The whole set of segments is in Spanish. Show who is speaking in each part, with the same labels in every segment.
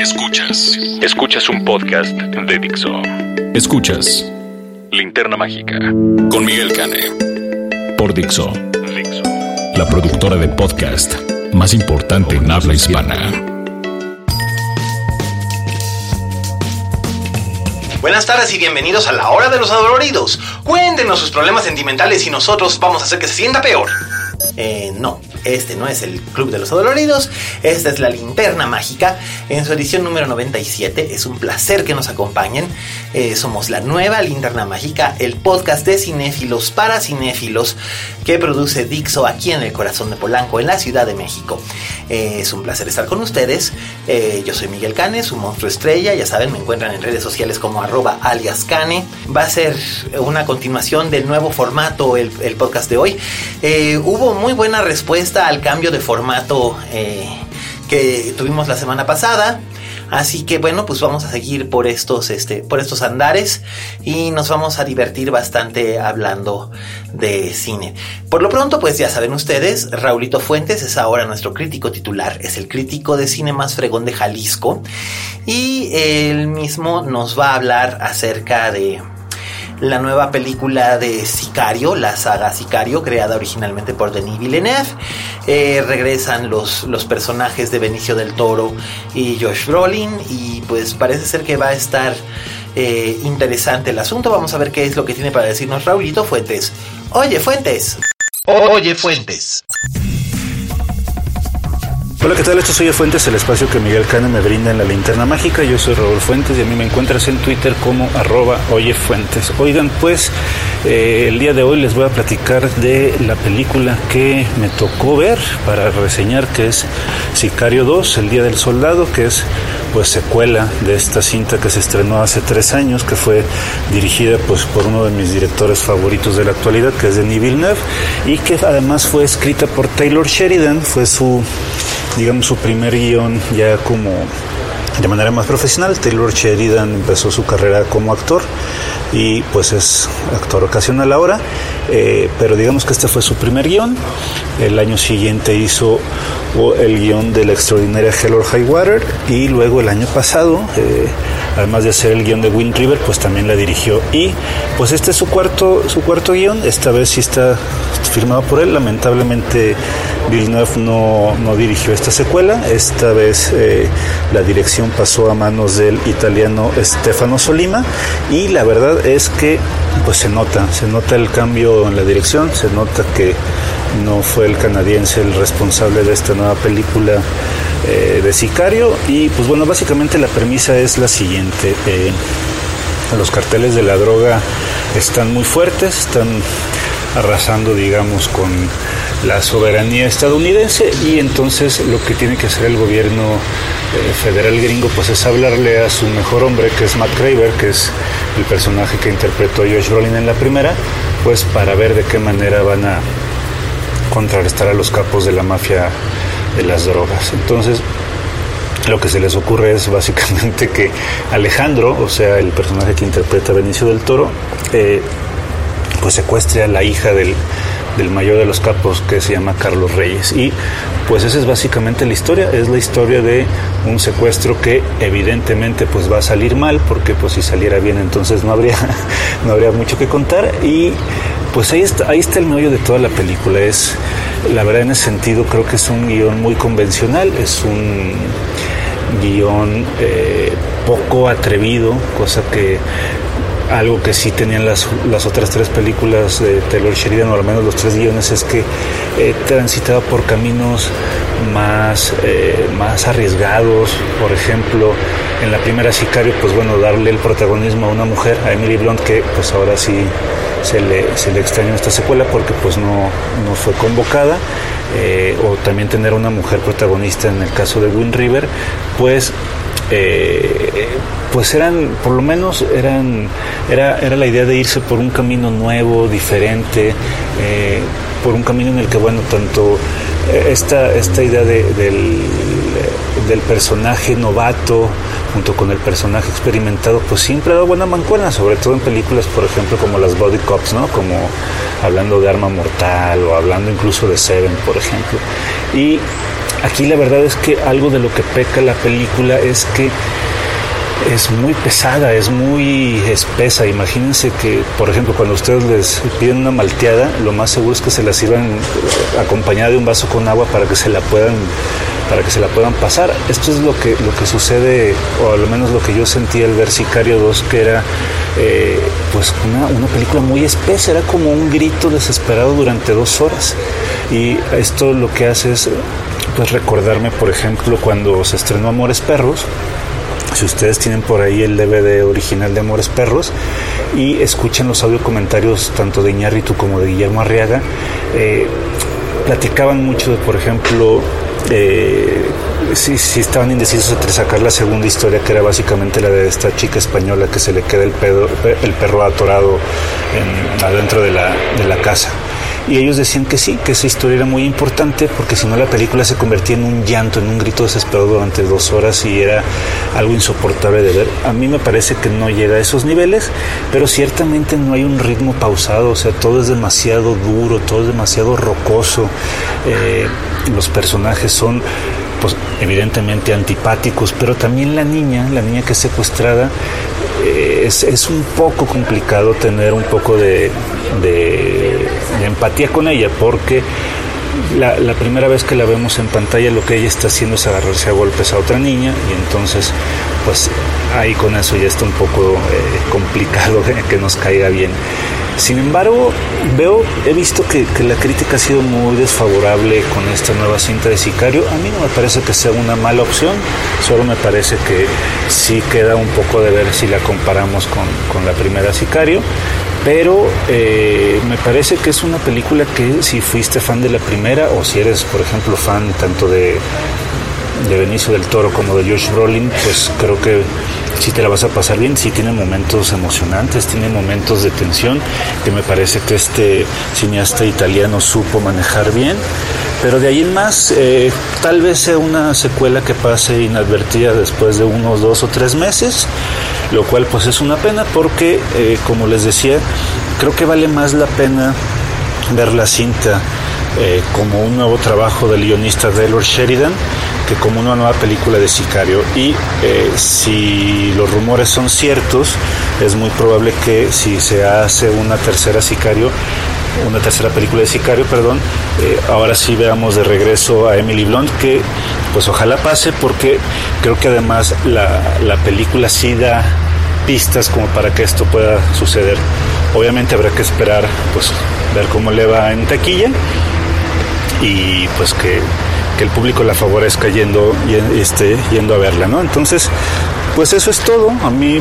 Speaker 1: Escuchas. Escuchas un podcast de Dixo. Escuchas Linterna Mágica con Miguel Cane. Por Dixo. Dixo. La productora de podcast más importante en habla hispana.
Speaker 2: Buenas tardes y bienvenidos a la hora de los adoloridos. Cuéntenos sus problemas sentimentales y nosotros vamos a hacer que se sienta peor. Eh, no, este no es el Club de los Adoloridos, esta es la Linterna Mágica en su edición número 97. Es un placer que nos acompañen. Eh, somos la nueva Linterna Mágica, el podcast de cinéfilos para cinéfilos que produce Dixo aquí en el corazón de Polanco, en la Ciudad de México. Eh, es un placer estar con ustedes. Yo soy Miguel Canes, su monstruo estrella. Ya saben, me encuentran en redes sociales como arroba alias Cane. Va a ser una continuación del nuevo formato el, el podcast de hoy. hubo muy buena respuesta al cambio de formato eh, que tuvimos la semana pasada. Así que bueno, pues vamos a seguir por estos, este, por estos andares y nos vamos a divertir bastante hablando de cine. Por lo pronto, pues ya saben ustedes, Raulito Fuentes es ahora nuestro crítico titular, es el crítico de cine más fregón de Jalisco y él mismo nos va a hablar acerca de la nueva película de Sicario, la saga Sicario, creada originalmente por Denis Villeneuve. Eh, regresan los, los personajes de Benicio del Toro y Josh Brolin y pues parece ser que va a estar eh, interesante el asunto. Vamos a ver qué es lo que tiene para decirnos Raulito Fuentes. Oye, Fuentes. Oye, Fuentes.
Speaker 3: Hola, ¿qué tal? Esto soy Fuentes, el espacio que Miguel Cane me brinda en la linterna mágica. Yo soy Raúl Fuentes y a mí me encuentras en Twitter como arroba oyefuentes. Oigan, pues eh, el día de hoy les voy a platicar de la película que me tocó ver para reseñar, que es Sicario 2, El Día del Soldado, que es pues secuela de esta cinta que se estrenó hace tres años, que fue dirigida pues por uno de mis directores favoritos de la actualidad, que es Denis Villeneuve, y que además fue escrita por Taylor Sheridan, fue su digamos, su primer guion ya como de manera más profesional. Taylor Sheridan empezó su carrera como actor y pues es actor ocasional ahora, eh, pero digamos que este fue su primer guion. El año siguiente hizo el guion de la extraordinaria Hell or High Water y luego el año pasado, eh, además de hacer el guion de Wind River, pues también la dirigió y pues este es su cuarto, su cuarto guion, esta vez sí está firmado por él, lamentablemente Villeneuve no, no dirigió esta secuela, esta vez eh, la dirección pasó a manos del italiano Stefano Solima y la verdad es que pues se nota, se nota el cambio en la dirección, se nota que no fue el canadiense el responsable de esta nueva película eh, de Sicario. Y pues bueno, básicamente la premisa es la siguiente. Eh, los carteles de la droga están muy fuertes, están arrasando, digamos, con la soberanía estadounidense y entonces lo que tiene que hacer el gobierno eh, federal gringo pues es hablarle a su mejor hombre que es Matt Craver, que es el personaje que interpretó Josh Brolin en la primera, pues para ver de qué manera van a contrarrestar a los capos de la mafia de las drogas. Entonces, lo que se les ocurre es básicamente que Alejandro, o sea, el personaje que interpreta Benicio del Toro, eh, pues secuestre a la hija del, del mayor de los capos que se llama Carlos Reyes. Y pues esa es básicamente la historia, es la historia de un secuestro que evidentemente pues va a salir mal, porque pues si saliera bien entonces no habría, no habría mucho que contar. Y pues ahí está, ahí está el meollo de toda la película. Es, la verdad en ese sentido creo que es un guion muy convencional, es un guion eh, poco atrevido, cosa que algo que sí tenían las, las otras tres películas de Taylor Sheridan, o al menos los tres guiones, es que eh, transitaba por caminos más, eh, más arriesgados. Por ejemplo, en la primera Sicario, pues bueno, darle el protagonismo a una mujer, a Emily Blunt, que pues ahora sí se le, se le extrañó esta secuela porque pues no, no fue convocada. Eh, o también tener una mujer protagonista en el caso de Wind River, pues eh, pues eran, por lo menos eran, era, era la idea de irse por un camino nuevo, diferente, eh, por un camino en el que, bueno, tanto eh, esta, esta idea del, del personaje novato junto con el personaje experimentado, pues siempre ha dado buena mancuerna, sobre todo en películas, por ejemplo, como las Body Cops, ¿no? Como hablando de Arma Mortal o hablando incluso de Seven, por ejemplo. Y Aquí la verdad es que algo de lo que peca la película es que es muy pesada, es muy espesa. Imagínense que, por ejemplo, cuando ustedes les piden una malteada, lo más seguro es que se la sirvan acompañada de un vaso con agua para que se la puedan para que se la puedan pasar. Esto es lo que, lo que sucede, o al menos lo que yo sentí al ver Sicario 2, que era eh, pues una, una, película muy espesa, era como un grito desesperado durante dos horas. Y esto lo que hace es pues recordarme, por ejemplo, cuando se estrenó Amores Perros, si ustedes tienen por ahí el DVD original de Amores Perros y escuchen los audio comentarios tanto de Iñárritu como de Guillermo Arriaga, eh, platicaban mucho de, por ejemplo, eh, si, estaban indecisos entre sacar la segunda historia, que era básicamente la de esta chica española que se le queda el, el perro atorado adentro de la, de la casa y ellos decían que sí, que esa historia era muy importante porque si no la película se convertía en un llanto, en un grito desesperado durante dos horas y era algo insoportable de ver. A mí me parece que no llega a esos niveles, pero ciertamente no hay un ritmo pausado, o sea, todo es demasiado duro, todo es demasiado rocoso, eh, los personajes son pues evidentemente antipáticos, pero también la niña, la niña que es secuestrada, eh, es, es, un poco complicado tener un poco de, de, empatía con ella, porque la, primera vez que la vemos en pantalla lo que ella está haciendo es agarrarse a golpes a otra niña y entonces pues ahí con eso ya está un poco eh, complicado que nos caiga bien. Sin embargo, veo, he visto que, la crítica ha sido muy desfavorable con esta nueva cinta de Sicario. A mí no me parece que sea una mala opción, solo me parece que sí queda un poco de ver si la comparamos con, la primera Sicario. Pero eh, me parece que es una película que si fuiste fan de la primera o si eres, por ejemplo, fan tanto de, de Benicio del Toro como de Josh Brolin, pues creo que si te la vas a pasar bien, si tiene momentos emocionantes, tiene momentos de tensión, que me parece que este cineasta italiano supo manejar bien. Pero de ahí en más, eh, tal vez sea una secuela que pase inadvertida después de unos dos o tres meses, lo cual pues es una pena porque, eh, como les decía, creo que vale más la pena ver la cinta eh, como un nuevo trabajo del guionista Taylor Sheridan como una nueva película de Sicario. Y eh, si los rumores son ciertos, es muy probable que si se hace una tercera Sicario, una tercera película de Sicario, perdón, eh, ahora sí veamos de regreso a Emily Blunt, que pues ojalá pase porque creo que además la, la película sí da pistas como para que esto pueda suceder. Obviamente habrá que esperar, pues, ver cómo le va en taquilla y pues que que el público la favorezca yendo, este, yendo a verla, ¿no? Entonces, pues eso es todo. A mí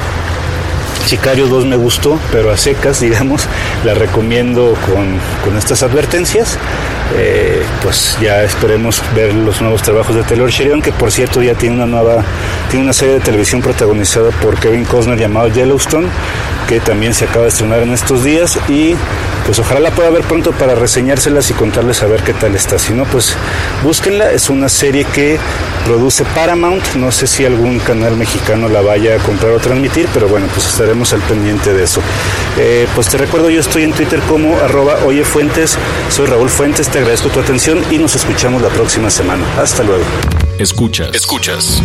Speaker 3: Sicario 2 me gustó, pero a secas, digamos, la recomiendo con, con estas advertencias. Eh, pues ya esperemos ver los nuevos trabajos de Taylor Sheridan, que por cierto ya tiene una nueva, tiene una serie de televisión protagonizada por Kevin Costner llamado Yellowstone, que también se acaba de estrenar en estos días y pues ojalá la pueda ver pronto para reseñárselas y contarles a ver qué tal está. Si no, pues búsquenla, es una serie que produce Paramount, no sé si algún canal mexicano la vaya a comprar o transmitir, pero bueno, pues estaremos al pendiente de eso. Eh, pues te recuerdo, yo estoy en Twitter como arroba oyefuentes, soy Raúl Fuentes, te agradezco tu atención y nos escuchamos la próxima semana. Hasta luego.
Speaker 1: Escuchas, escuchas.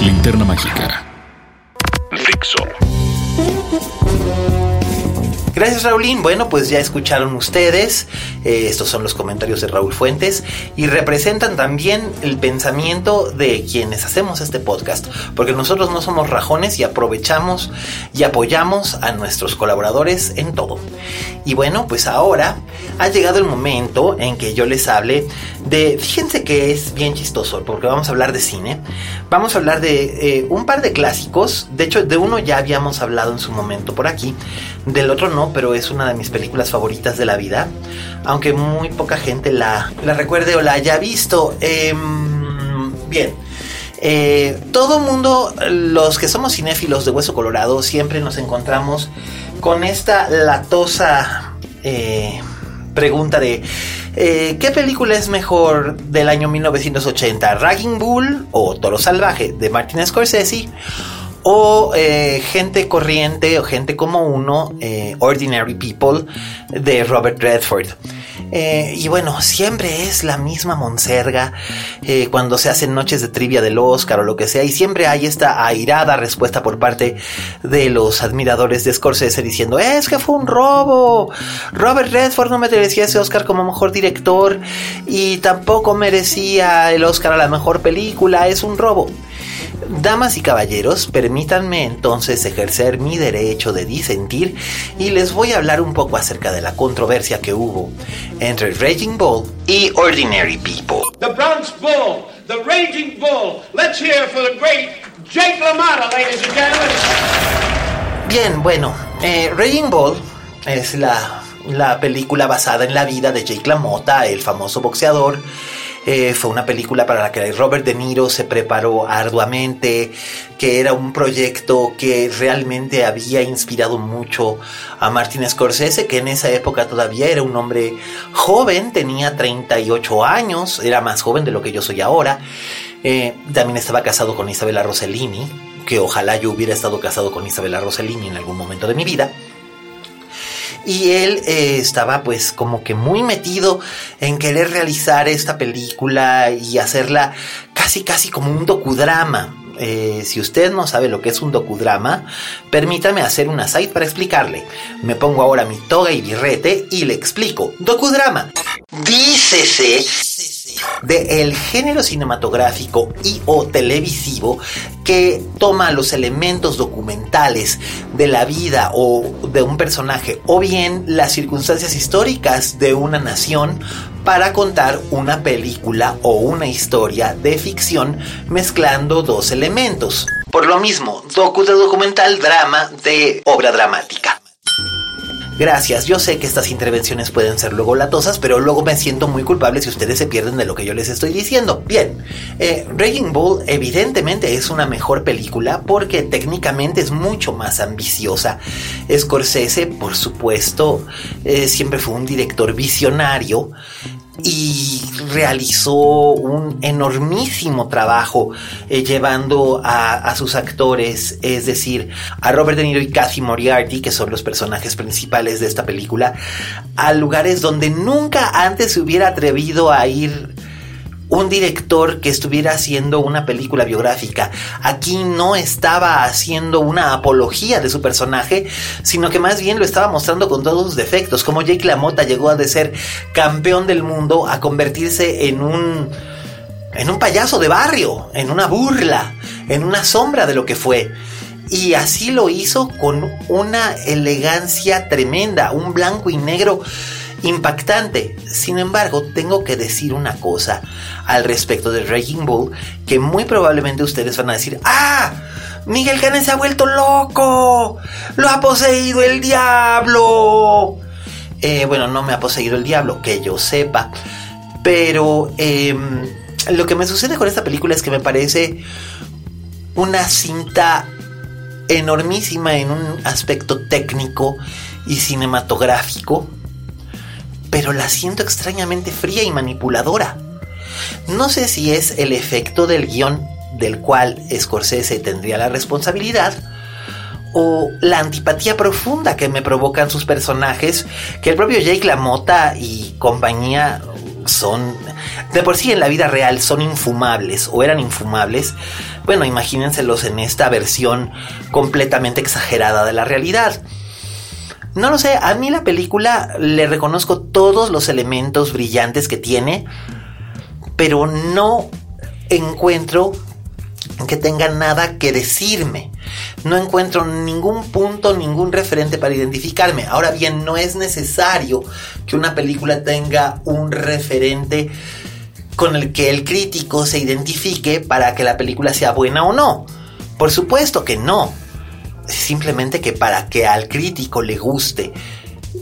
Speaker 1: Linterna Mágica. Fixo.
Speaker 2: Gracias Raulín. Bueno, pues ya escucharon ustedes. Eh, estos son los comentarios de Raúl Fuentes y representan también el pensamiento de quienes hacemos este podcast. Porque nosotros no somos rajones y aprovechamos y apoyamos a nuestros colaboradores en todo. Y bueno, pues ahora ha llegado el momento en que yo les hable de... Fíjense que es bien chistoso porque vamos a hablar de cine. Vamos a hablar de eh, un par de clásicos. De hecho, de uno ya habíamos hablado en su momento por aquí. Del otro no pero es una de mis películas favoritas de la vida, aunque muy poca gente la, la recuerde o la haya visto. Em, bien. Eh, todo mundo, los que somos cinéfilos de Hueso Colorado, siempre nos encontramos con esta latosa eh, pregunta de eh, ¿qué película es mejor del año 1980? ¿Ragging Bull o Toro Salvaje de Martin Scorsese? o eh, gente corriente o gente como uno, eh, Ordinary People, de Robert Redford. Eh, y bueno, siempre es la misma monserga cuando se hacen noches de trivia del Oscar o lo que sea, y siempre hay esta airada respuesta por parte de los admiradores de Scorsese diciendo, es que fue un robo, Robert Redford no merecía ese Oscar como mejor director y tampoco merecía el Oscar a la mejor película, es un robo. Damas y caballeros, permítanme entonces ejercer mi derecho de disentir y les voy a hablar un poco acerca de la controversia que hubo entre Raging Bull y Ordinary People.
Speaker 4: The Bronx Bull, the Raging Bull. Let's hear for the great Jake LaMotta, ladies and gentlemen.
Speaker 2: Bien, bueno, eh, Raging Bull es la, la película basada en la vida de Jake LaMotta, el famoso boxeador eh, fue una película para la que Robert De Niro se preparó arduamente, que era un proyecto que realmente había inspirado mucho a Martin Scorsese, que en esa época todavía era un hombre joven, tenía 38 años, era más joven de lo que yo soy ahora. Eh, también estaba casado con Isabella Rossellini, que ojalá yo hubiera estado casado con Isabella Rossellini en algún momento de mi vida y él eh, estaba pues como que muy metido en querer realizar esta película y hacerla casi casi como un docudrama. Eh, si usted no sabe lo que es un docudrama, permítame hacer una site para explicarle. Me pongo ahora mi toga y birrete y le explico. Docudrama. Dícese de el género cinematográfico y o televisivo que toma los elementos documentales de la vida o de un personaje o bien las circunstancias históricas de una nación para contar una película o una historia de ficción mezclando dos elementos. Por lo mismo, docu de documental, drama de obra dramática. Gracias, yo sé que estas intervenciones pueden ser luego latosas, pero luego me siento muy culpable si ustedes se pierden de lo que yo les estoy diciendo. Bien, eh, Raging Bull evidentemente es una mejor película porque técnicamente es mucho más ambiciosa. Scorsese, por supuesto, eh, siempre fue un director visionario y realizó un enormísimo trabajo eh, llevando a, sus actores, es decir, a Robert De Niro y Kathy Moriarty, que son los personajes principales de esta película, a lugares donde nunca antes se hubiera atrevido a ir un director que estuviera haciendo una película biográfica. Aquí no estaba haciendo una apología de su personaje, sino que más bien lo estaba mostrando con todos sus defectos, como Jake LaMotta llegó a de ser campeón del mundo a convertirse en un en un payaso de barrio, en una burla, en una sombra de lo que fue. Y así lo hizo con una elegancia tremenda, un blanco y negro impactante. Sin embargo, tengo que decir una cosa al respecto de Raging Bull que muy probablemente ustedes van a decir, ¡Ah! Miguel Cane se ha vuelto loco. Lo ha poseído el diablo. Eh, bueno, no me ha poseído el diablo, que yo sepa. Pero em, lo que me sucede con esta película es que me parece una cinta enormísima en un aspecto técnico y cinematográfico pero la siento extrañamente fría y manipuladora. No sé si es el efecto del guion del cual Scorsese tendría la responsabilidad, o la antipatía profunda que me provocan sus personajes, que el propio Jake LaMotta y compañía son, de por sí en la vida real, son infumables o eran infumables. Bueno, imagínenselos en esta versión completamente exagerada de la realidad. No lo sé, a mí la película le reconozco todos los elementos brillantes que tiene, pero no encuentro que tenga nada que decirme. No encuentro ningún punto, ningún referente para identificarme. Ahora bien, no es necesario que una película tenga un referente con el que el crítico se identifique para que la película sea buena o no. Por supuesto que no simplemente que para que al crítico le guste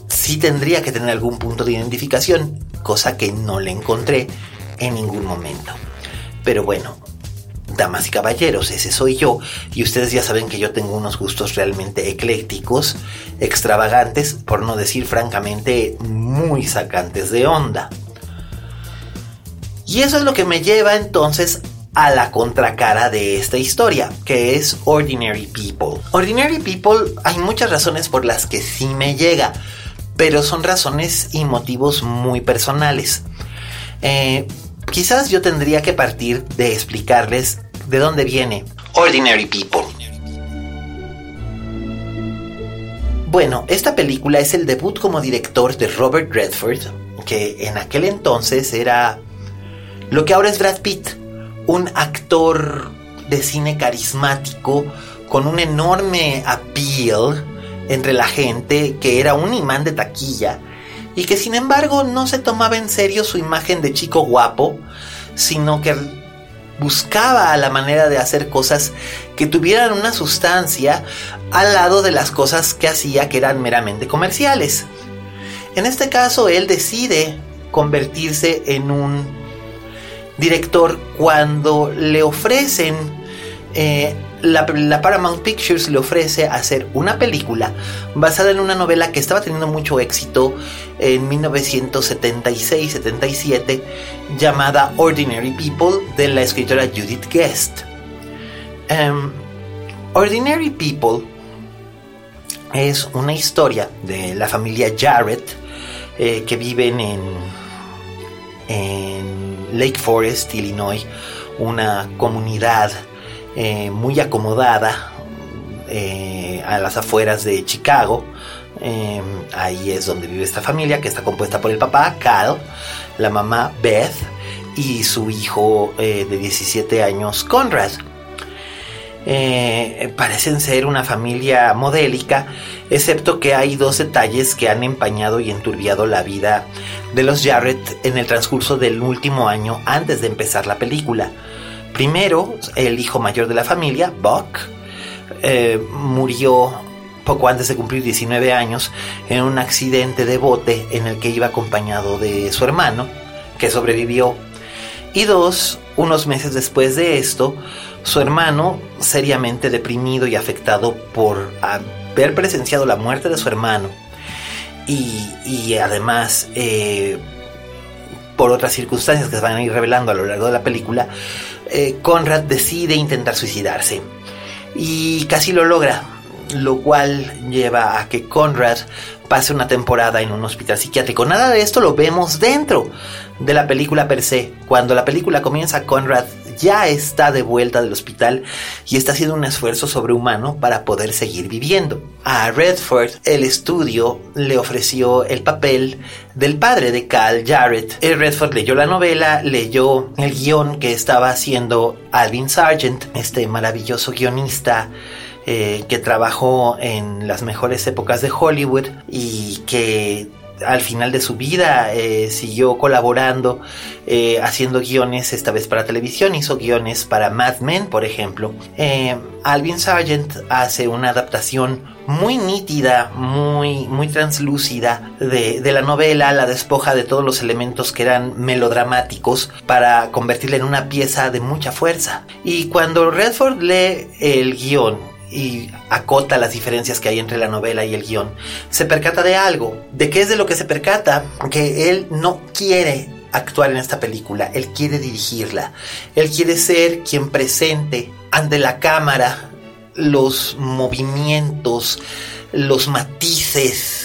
Speaker 2: sí tendría que tener algún punto de identificación, cosa que no le encontré en ningún momento. Pero bueno, damas y caballeros, ese soy yo, y ustedes ya saben que yo tengo unos gustos realmente eclécticos, extravagantes, por no decir francamente muy sacantes de onda. Y eso es lo que me lleva entonces a la contracara de esta historia, que es Ordinary People. Ordinary People hay muchas razones por las que sí me llega, pero son razones y motivos muy personales. Eh, quizás yo tendría que partir de explicarles de dónde viene Ordinary People. Bueno, esta película es el debut como director de Robert Redford, que en aquel entonces era lo que ahora es Brad Pitt, un actor de cine carismático con un enorme appeal entre la gente, que era un imán de taquilla y que sin embargo no se tomaba en serio su imagen de chico guapo, sino que buscaba la manera de hacer cosas que tuvieran una sustancia al lado de las cosas que hacía que eran meramente comerciales. En este caso, él decide convertirse en un director cuando le ofrecen eh, la, Paramount Pictures le ofrece hacer una película basada en una novela que estaba teniendo mucho éxito en 1976-77 llamada Ordinary People de la escritora Judith Guest. Em, Ordinary People es una historia de la familia Jarrett eh, que viven en, en Lake Forest, Illinois, una comunidad eh, muy acomodada eh, a las afueras de Chicago. Eh, ahí es donde vive esta familia que está compuesta por el papá, Cal, la mamá, Beth, y su hijo de 17 años, Conrad. Parecen ser una familia modélica, excepto que hay dos detalles que han empañado y enturbiado la vida de los Jarrett en el transcurso del último año antes de empezar la película. Primero, el hijo mayor de la familia, Buck, eh, murió poco antes de cumplir 19 años en un accidente de bote en el que iba acompañado de su hermano, que sobrevivió. Y dos, unos meses después de esto, su hermano, seriamente deprimido y afectado por haber presenciado la muerte de su hermano, y, además eh, por otras circunstancias que se van a ir revelando a lo largo de la película, eh, Conrad decide intentar suicidarse. Y casi lo logra, lo cual lleva a que Conrad pase una temporada en un hospital psiquiátrico. Nada de esto lo vemos dentro de la película per se. Cuando la película comienza, Conrad ya está de vuelta del hospital y está haciendo un esfuerzo sobrehumano para poder seguir viviendo. A Redford, el estudio le ofreció el papel del padre de Cal Jarrett. El Redford leyó la novela, leyó el guion que estaba haciendo Alvin Sargent, este maravilloso guionista eh, que trabajó en las mejores épocas de Hollywood y que al final de su vida eh, siguió colaborando, eh, haciendo guiones, esta vez para televisión, hizo guiones para Mad Men, por ejemplo. Eh, Alvin Sargent hace una adaptación muy nítida, muy, muy translúcida de, de, la novela, la despoja de todos los elementos que eran melodramáticos para convertirla en una pieza de mucha fuerza. Y cuando Redford lee el guion y acota las diferencias que hay entre la novela y el guion, se percata de algo. ¿De qué es de lo que se percata? Que él no quiere actuar en esta película, él quiere dirigirla, él quiere ser quien presente ante la cámara los movimientos, los matices,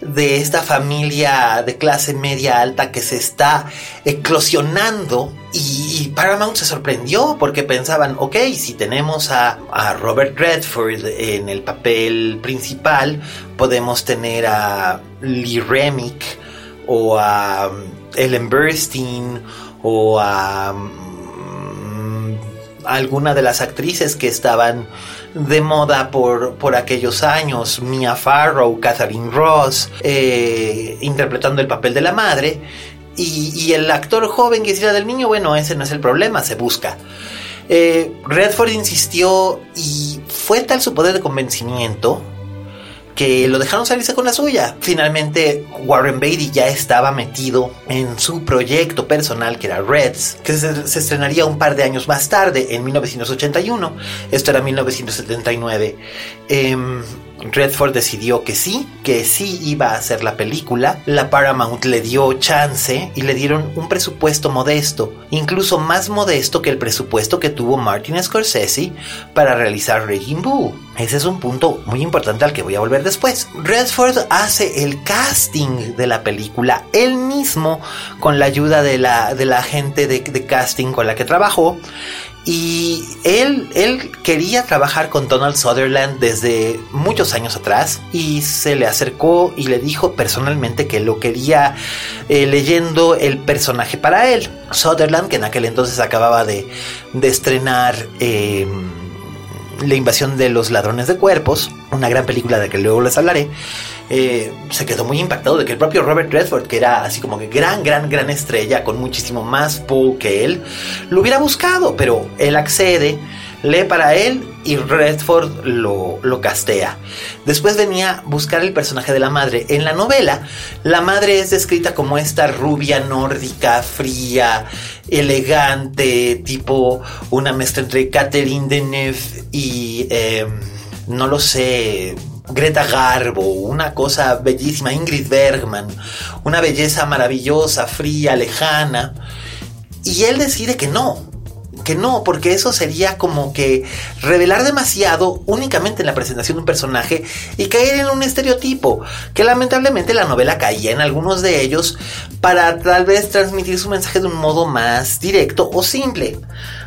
Speaker 2: de esta familia de clase media alta que se está eclosionando y, Paramount se sorprendió porque pensaban, ok, si tenemos a, Robert Redford en el papel principal, podemos tener a Lee Remick o a um, Ellen Burstyn o a mm, alguna de las actrices que estaban de moda por, por aquellos años, Mia Farrow, Catherine Ross, eh, interpretando el papel de la madre, y, el actor joven que hiciera del niño, bueno, ese no es el problema, se busca. Eh, Redford insistió y fue tal su poder de convencimiento que lo dejaron salirse con la suya. Finalmente, Warren Beatty ya estaba metido en su proyecto personal que era Reds, que se, estrenaría un par de años más tarde, en 1981. Esto era 1979. Em, Redford decidió que sí, que sí iba a hacer la película. La Paramount le dio chance y le dieron un presupuesto modesto, incluso más modesto que el presupuesto que tuvo Martin Scorsese para realizar Raging Bull. Ese es un punto muy importante al que voy a volver después. Redford hace el casting de la película él mismo con la ayuda de la, de la gente de, de casting con la que trabajó y él, él quería trabajar con Donald Sutherland desde muchos años atrás y se le acercó y le dijo personalmente que lo quería eh, leyendo el personaje para él. Sutherland, que en aquel entonces acababa de, de estrenar eh, La invasión de los ladrones de cuerpos, una gran película de que luego les hablaré, eh, se quedó muy impactado de que el propio Robert Redford, que era así como que gran, gran, gran estrella, con muchísimo más pull que él, lo hubiera buscado, pero él accede, lee para él y Redford lo, lo castea. Después venía buscar el personaje de la madre. En la novela, la madre es descrita como esta rubia nórdica, fría, elegante, tipo una mezcla entre Catherine Deneuve y... Eh, no lo sé, Greta Garbo, una cosa bellísima, Ingrid Bergman, una belleza maravillosa, fría, lejana. Y él decide que no, que no, porque eso sería como que revelar demasiado únicamente en la presentación de un personaje y caer en un estereotipo, que lamentablemente la novela caía en algunos de ellos para tal vez transmitir su mensaje de un modo más directo o simple.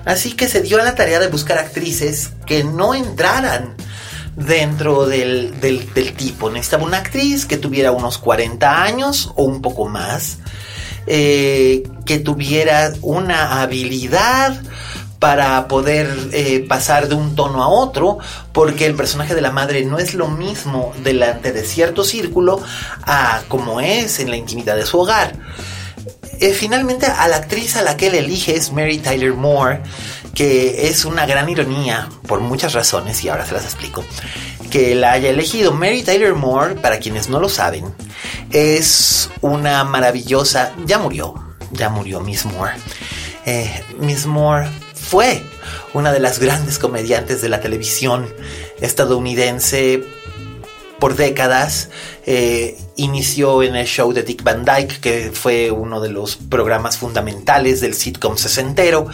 Speaker 2: Así que se dio a la tarea de buscar actrices que no entraran dentro del, del, del, tipo. Necesitaba una actriz que tuviera unos 40 años o un poco más, eh, que tuviera una habilidad para poder eh, pasar de un tono a otro, porque el personaje de la madre no es lo mismo delante de cierto círculo a como es en la intimidad de su hogar. Eh, finalmente, a la actriz a la que él elige es Mary Tyler Moore, que es una gran ironía por muchas razones y ahora se las explico. Que la haya elegido Mary Tyler Moore, para quienes no lo saben, es una maravillosa. Ya murió, ya murió Miss Moore. Eh, Miss Moore fue una de las grandes comediantes de la televisión estadounidense por décadas. Eh, inició en el show de Dick Van Dyke, que fue uno de los programas fundamentales del sitcom sesentero,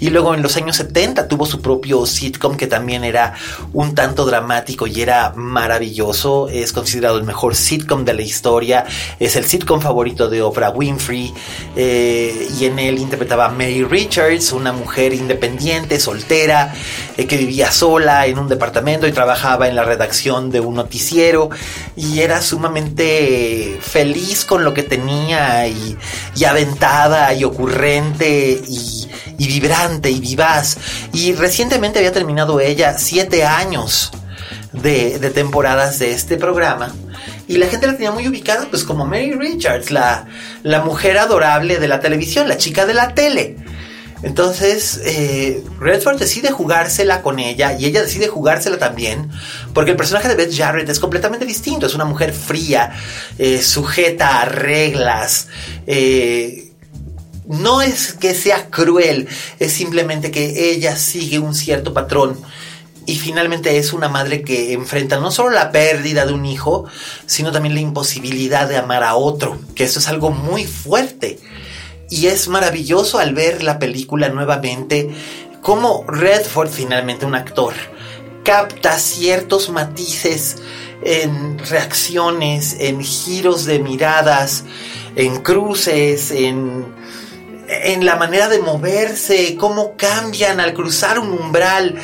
Speaker 2: y luego en los años 70 tuvo su propio sitcom que también era un tanto dramático y era maravilloso, es considerado el mejor sitcom de la historia, es el sitcom favorito de Oprah Winfrey, eh, y en él interpretaba a Mary Richards, una mujer independiente, soltera, eh, que vivía sola en un departamento y trabajaba en la redacción de un noticiero, y era sumamente feliz con lo que tenía y, y aventada y ocurrente y, y, vibrante y vivaz. Y recientemente había terminado ella siete años de, de, temporadas de este programa. Y la gente la tenía muy ubicada, pues como Mary Richards, la, la mujer adorable de la televisión, la chica de la tele. Entonces, eh, Redford decide jugársela con ella y ella decide jugársela también, porque el personaje de Beth Jarrett es completamente distinto. Es una mujer fría, eh, sujeta a reglas. Eh, no es que sea cruel, es simplemente que ella sigue un cierto patrón. Y finalmente es una madre que enfrenta no solo la pérdida de un hijo, sino también la imposibilidad de amar a otro, que eso es algo muy fuerte. Y es maravilloso al ver la película nuevamente cómo Redford, finalmente un actor, capta ciertos matices en reacciones, en giros de miradas, en cruces, en, en la manera de moverse, cómo cambian al cruzar un umbral,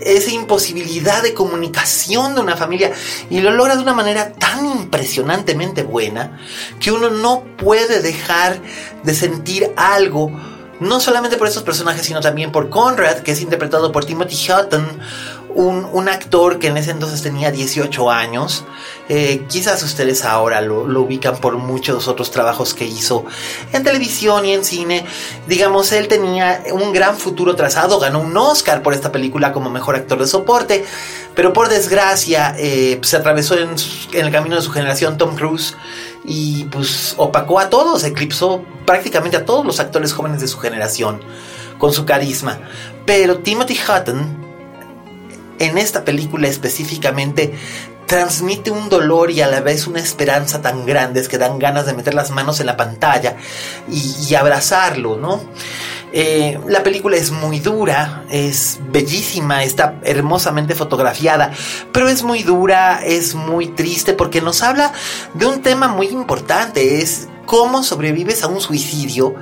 Speaker 2: esa imposibilidad de comunicación de una familia y lo logra de una manera tan impresionantemente buena que uno no puede dejar de sentir algo no solamente por estos personajes, sino también por Conrad, que es interpretado por Timothy Hutton, un, un, actor que en ese entonces tenía 18 años. Eh, quizás ustedes ahora lo, lo, ubican por muchos otros trabajos que hizo en televisión y en cine. Digamos, él tenía un gran futuro trazado, ganó un Oscar por esta película como mejor actor de soporte, pero por desgracia eh, se atravesó en, en el camino de su generación Tom Cruise y pues opacó a todos, eclipsó prácticamente a todos los actores jóvenes de su generación con su carisma. Pero Timothy Hutton en esta película específicamente transmite un dolor y a la vez una esperanza tan grandes que dan ganas de meter las manos en la pantalla y, abrazarlo, ¿no? Eh, la película es muy dura, es bellísima, está hermosamente fotografiada, pero es muy dura, es muy triste porque nos habla de un tema muy importante, es cómo sobrevives a un suicidio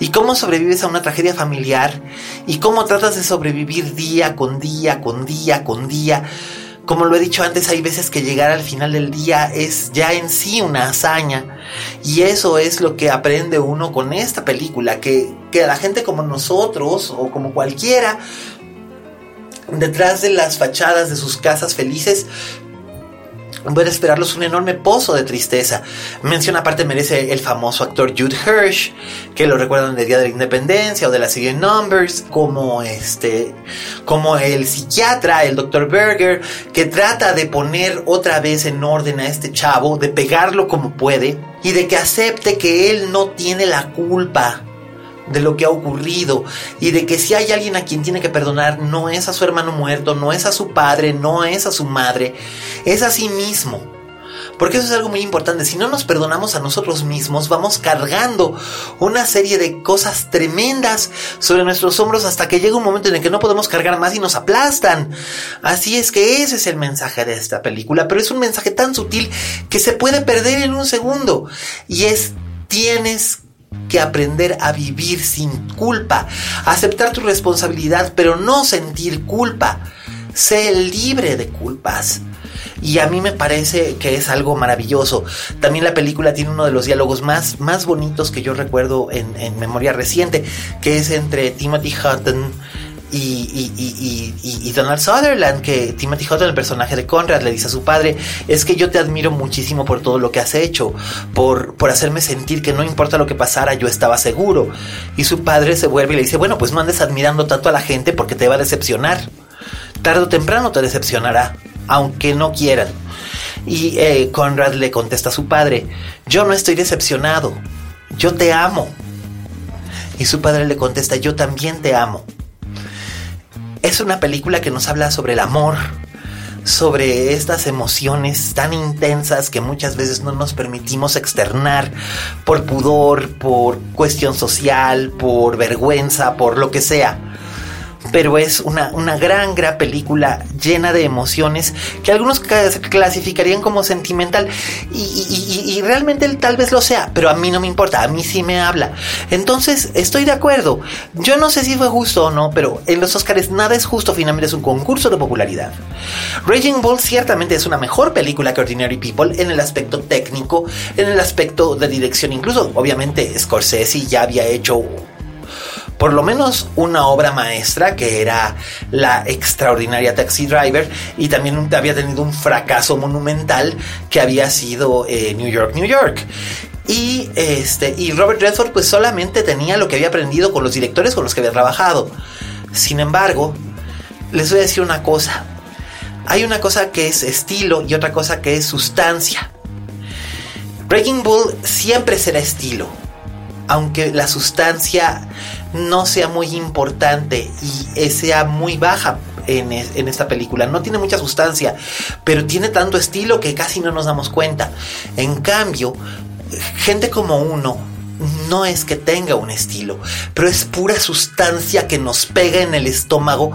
Speaker 2: y cómo sobrevives a una tragedia familiar y cómo tratas de sobrevivir día con día, con día, con día. Como lo he dicho antes, hay veces que llegar al final del día es ya en sí una hazaña. Y eso es lo que aprende uno con esta película, que, que la gente como nosotros o como cualquiera, detrás de las fachadas de sus casas felices, puede esperarlos un enorme pozo de tristeza. Mención aparte merece el famoso actor Jude Hirsch, que lo recuerdan del Día de la Independencia o de la serie Numbers, como este, como el psiquiatra, el Dr. Berger, que trata de poner otra vez en orden a este chavo, de pegarlo como puede y de que acepte que él no tiene la culpa de lo que ha ocurrido y de que si hay alguien a quien tiene que perdonar no es a su hermano muerto, no es a su padre, no es a su madre, es a sí mismo. Porque eso es algo muy importante. Si no nos perdonamos a nosotros mismos, vamos cargando una serie de cosas tremendas sobre nuestros hombros hasta que llega un momento en el que no podemos cargar más y nos aplastan. Así es que ese es el mensaje de esta película. Pero es un mensaje tan sutil que se puede perder en un segundo. Y es, tienes que aprender a vivir sin culpa, aceptar tu responsabilidad, pero no sentir culpa. Sé libre de culpas. Y a mí me parece que es algo maravilloso. También la película tiene uno de los diálogos más, más bonitos que yo recuerdo en, en memoria reciente, que es entre Timothy Hutton y, y, y, y, Donald Sutherland, que Timothy Hutton, el personaje de Conrad, le dice a su padre, es que yo te admiro muchísimo por todo lo que has hecho, por, por hacerme sentir que no importa lo que pasara, yo estaba seguro. Y su padre se vuelve y le dice, bueno, pues no andes admirando tanto a la gente porque te va a decepcionar. Tarde o temprano te decepcionará, aunque no quieran. Y eh, Conrad le contesta a su padre, yo no estoy decepcionado, yo te amo. Y su padre le contesta, yo también te amo. Es una película que nos habla sobre el amor, sobre estas emociones tan intensas que muchas veces no nos permitimos externar por pudor, por cuestión social, por vergüenza, por lo que sea pero es una, una gran, gran película llena de emociones que algunos clasificarían como sentimental y, realmente tal vez lo sea, pero a mí no me importa, a mí sí me habla. Entonces, estoy de acuerdo. Yo no sé si fue justo o no, pero en los Oscars nada es justo, finalmente es un concurso de popularidad. Raging Bull ciertamente es una mejor película que Ordinary People en el aspecto técnico, en el aspecto de dirección, incluso obviamente Scorsese ya había hecho por lo menos una obra maestra que era la extraordinaria Taxi Driver y también había tenido un fracaso monumental que había sido eh, New York, New York. Y, este, y Robert Redford pues solamente tenía lo que había aprendido con los directores con los que había trabajado. Sin embargo, les voy a decir una cosa. Hay una cosa que es estilo y otra cosa que es sustancia. Breaking Bull siempre será estilo, aunque la sustancia no sea muy importante y sea muy baja en, en, esta película. No tiene mucha sustancia, pero tiene tanto estilo que casi no nos damos cuenta. En cambio, gente como uno no es que tenga un estilo, pero es pura sustancia que nos pega en el estómago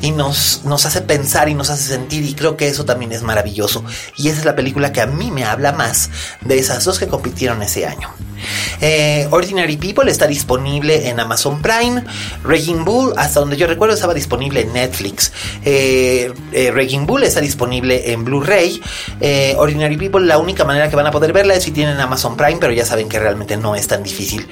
Speaker 2: y nos, nos hace pensar y nos hace sentir y creo que eso también es maravilloso. Y esa es la película que a mí me habla más de esas dos que compitieron ese año. Eh, Ordinary People está disponible en Amazon Prime. Raging Bull, hasta donde yo recuerdo, estaba disponible en Netflix. Eh, eh Bull está disponible en Blu-ray. Eh, Ordinary People, la única manera que van a poder verla es si tienen Amazon Prime, pero ya saben que realmente no es tan difícil.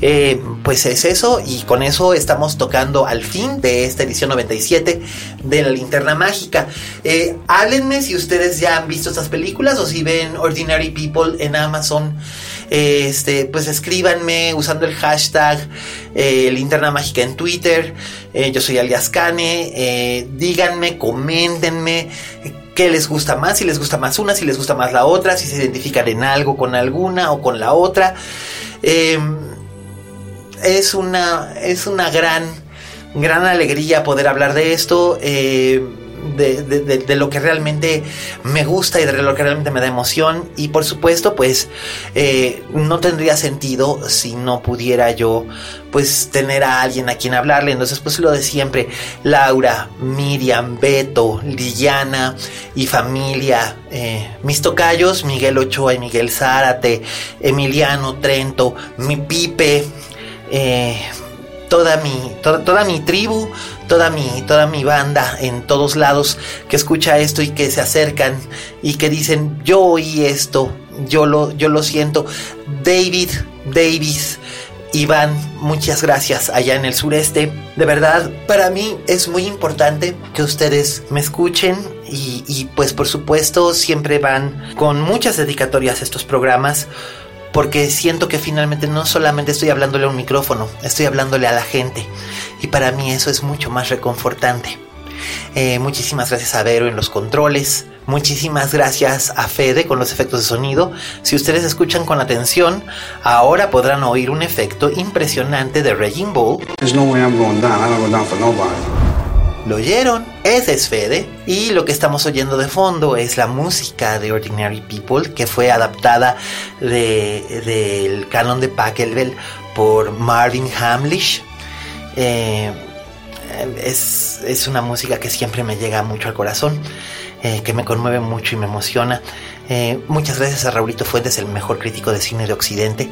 Speaker 2: Eh, pues es eso y con eso estamos tocando al fin de esta edición 97 de la linterna mágica. Eh, háblenme si ustedes ya han visto estas películas o si ven Ordinary People en Amazon. Este, pues escríbanme usando el hashtag eh, linterna mágica en Twitter. Eh, yo soy alias Cane. Díganme, coméntenme qué les gusta más, si les gusta más una, si les gusta más la otra, si se identifican en algo con alguna o con la otra. Em, es una, es una gran, gran alegría poder hablar de esto. Eh, de, de, de, lo que realmente me gusta y de lo que realmente me da emoción. Y por supuesto, pues eh, no tendría sentido si no pudiera yo pues tener a alguien a quien hablarle. Entonces, pues lo de siempre, Laura, Miriam, Beto, Liliana y familia, eh, mis tocayos, Miguel Ochoa y Miguel Zárate, Emiliano Trento, mi Pipe, eh, toda mi, toda, toda mi tribu, toda mi, toda mi banda en todos lados que escucha esto y que se acercan y que dicen, yo oí esto, yo lo, yo lo siento. David, Davis, Iván, muchas gracias allá en el sureste. De verdad, para mí es muy importante que ustedes me escuchen y, pues por supuesto siempre van con muchas dedicatorias estos programas porque siento que finalmente no solamente estoy hablándole a un micrófono, estoy hablándole a la gente. Y para mí eso es mucho más reconfortante. Eh, muchísimas gracias a Vero en los controles. Muchísimas gracias a Fede con los efectos de sonido. Si ustedes escuchan con atención, ahora podrán oír un efecto impresionante de Raging Bull. ¿Lo oyeron? Ese es Fede. Y lo que estamos oyendo de fondo es la música de Ordinary People, que fue adaptada del de, canon de Pachelbel por Marvin Hamlish. Eh, es, es, una música que siempre me llega mucho al corazón, eh, que me conmueve mucho y me emociona. Eh, muchas gracias a Raulito Fuentes, el mejor crítico de cine de Occidente.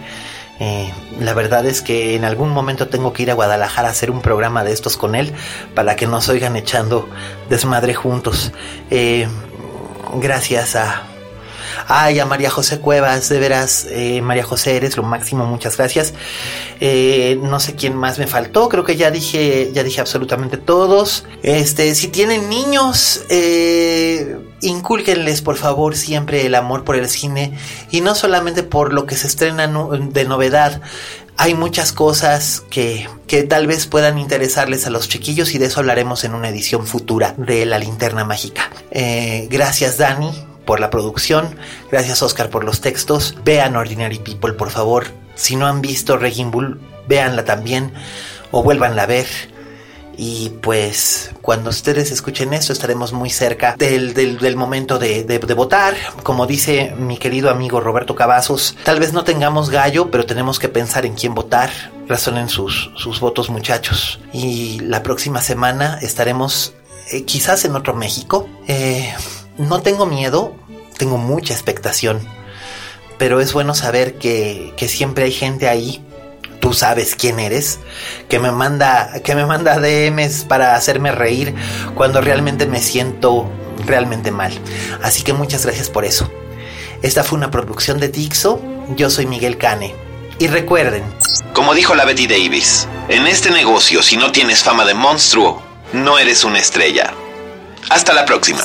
Speaker 2: La verdad es que en algún momento tengo que ir a Guadalajara a hacer un programa de estos con él para que nos oigan echando desmadre juntos. Gracias a, Ay, a María José Cuevas, de veras, eh, María José, eres lo máximo, muchas gracias. Eh, no sé quién más me faltó, creo que ya dije, ya dije absolutamente todos. Este, si tienen niños, eh, incúlquenles por favor siempre el amor por el cine y no solamente por lo que se estrena de novedad. Hay muchas cosas que, que tal vez puedan interesarles a los chiquillos y de eso hablaremos en una edición futura de La Linterna Mágica. Eh, gracias Dani por la producción. Gracias Oscar por los textos. Vean Ordinary People, por favor. Si no han visto Regin Bull, véanla también o vuélvanla a ver. Y pues cuando ustedes escuchen esto estaremos muy cerca del, del, momento de, de, de, votar. Como dice mi querido amigo Roberto Cavazos, tal vez no tengamos gallo, pero tenemos que pensar en quién votar. Razonen sus, sus votos muchachos. Y la próxima semana estaremos eh, quizás en otro México. Eh, no tengo miedo, tengo mucha expectación, pero es bueno saber que, que, siempre hay gente ahí, tú sabes quién eres, que me manda, que me manda DMs para hacerme reír cuando realmente me siento realmente mal. Así que muchas gracias por eso. Esta fue una producción de Dixo, yo soy Miguel Cane. Y recuerden,
Speaker 5: como dijo la Betty Davis, en este negocio si no tienes fama de monstruo, no eres una estrella. Hasta la próxima.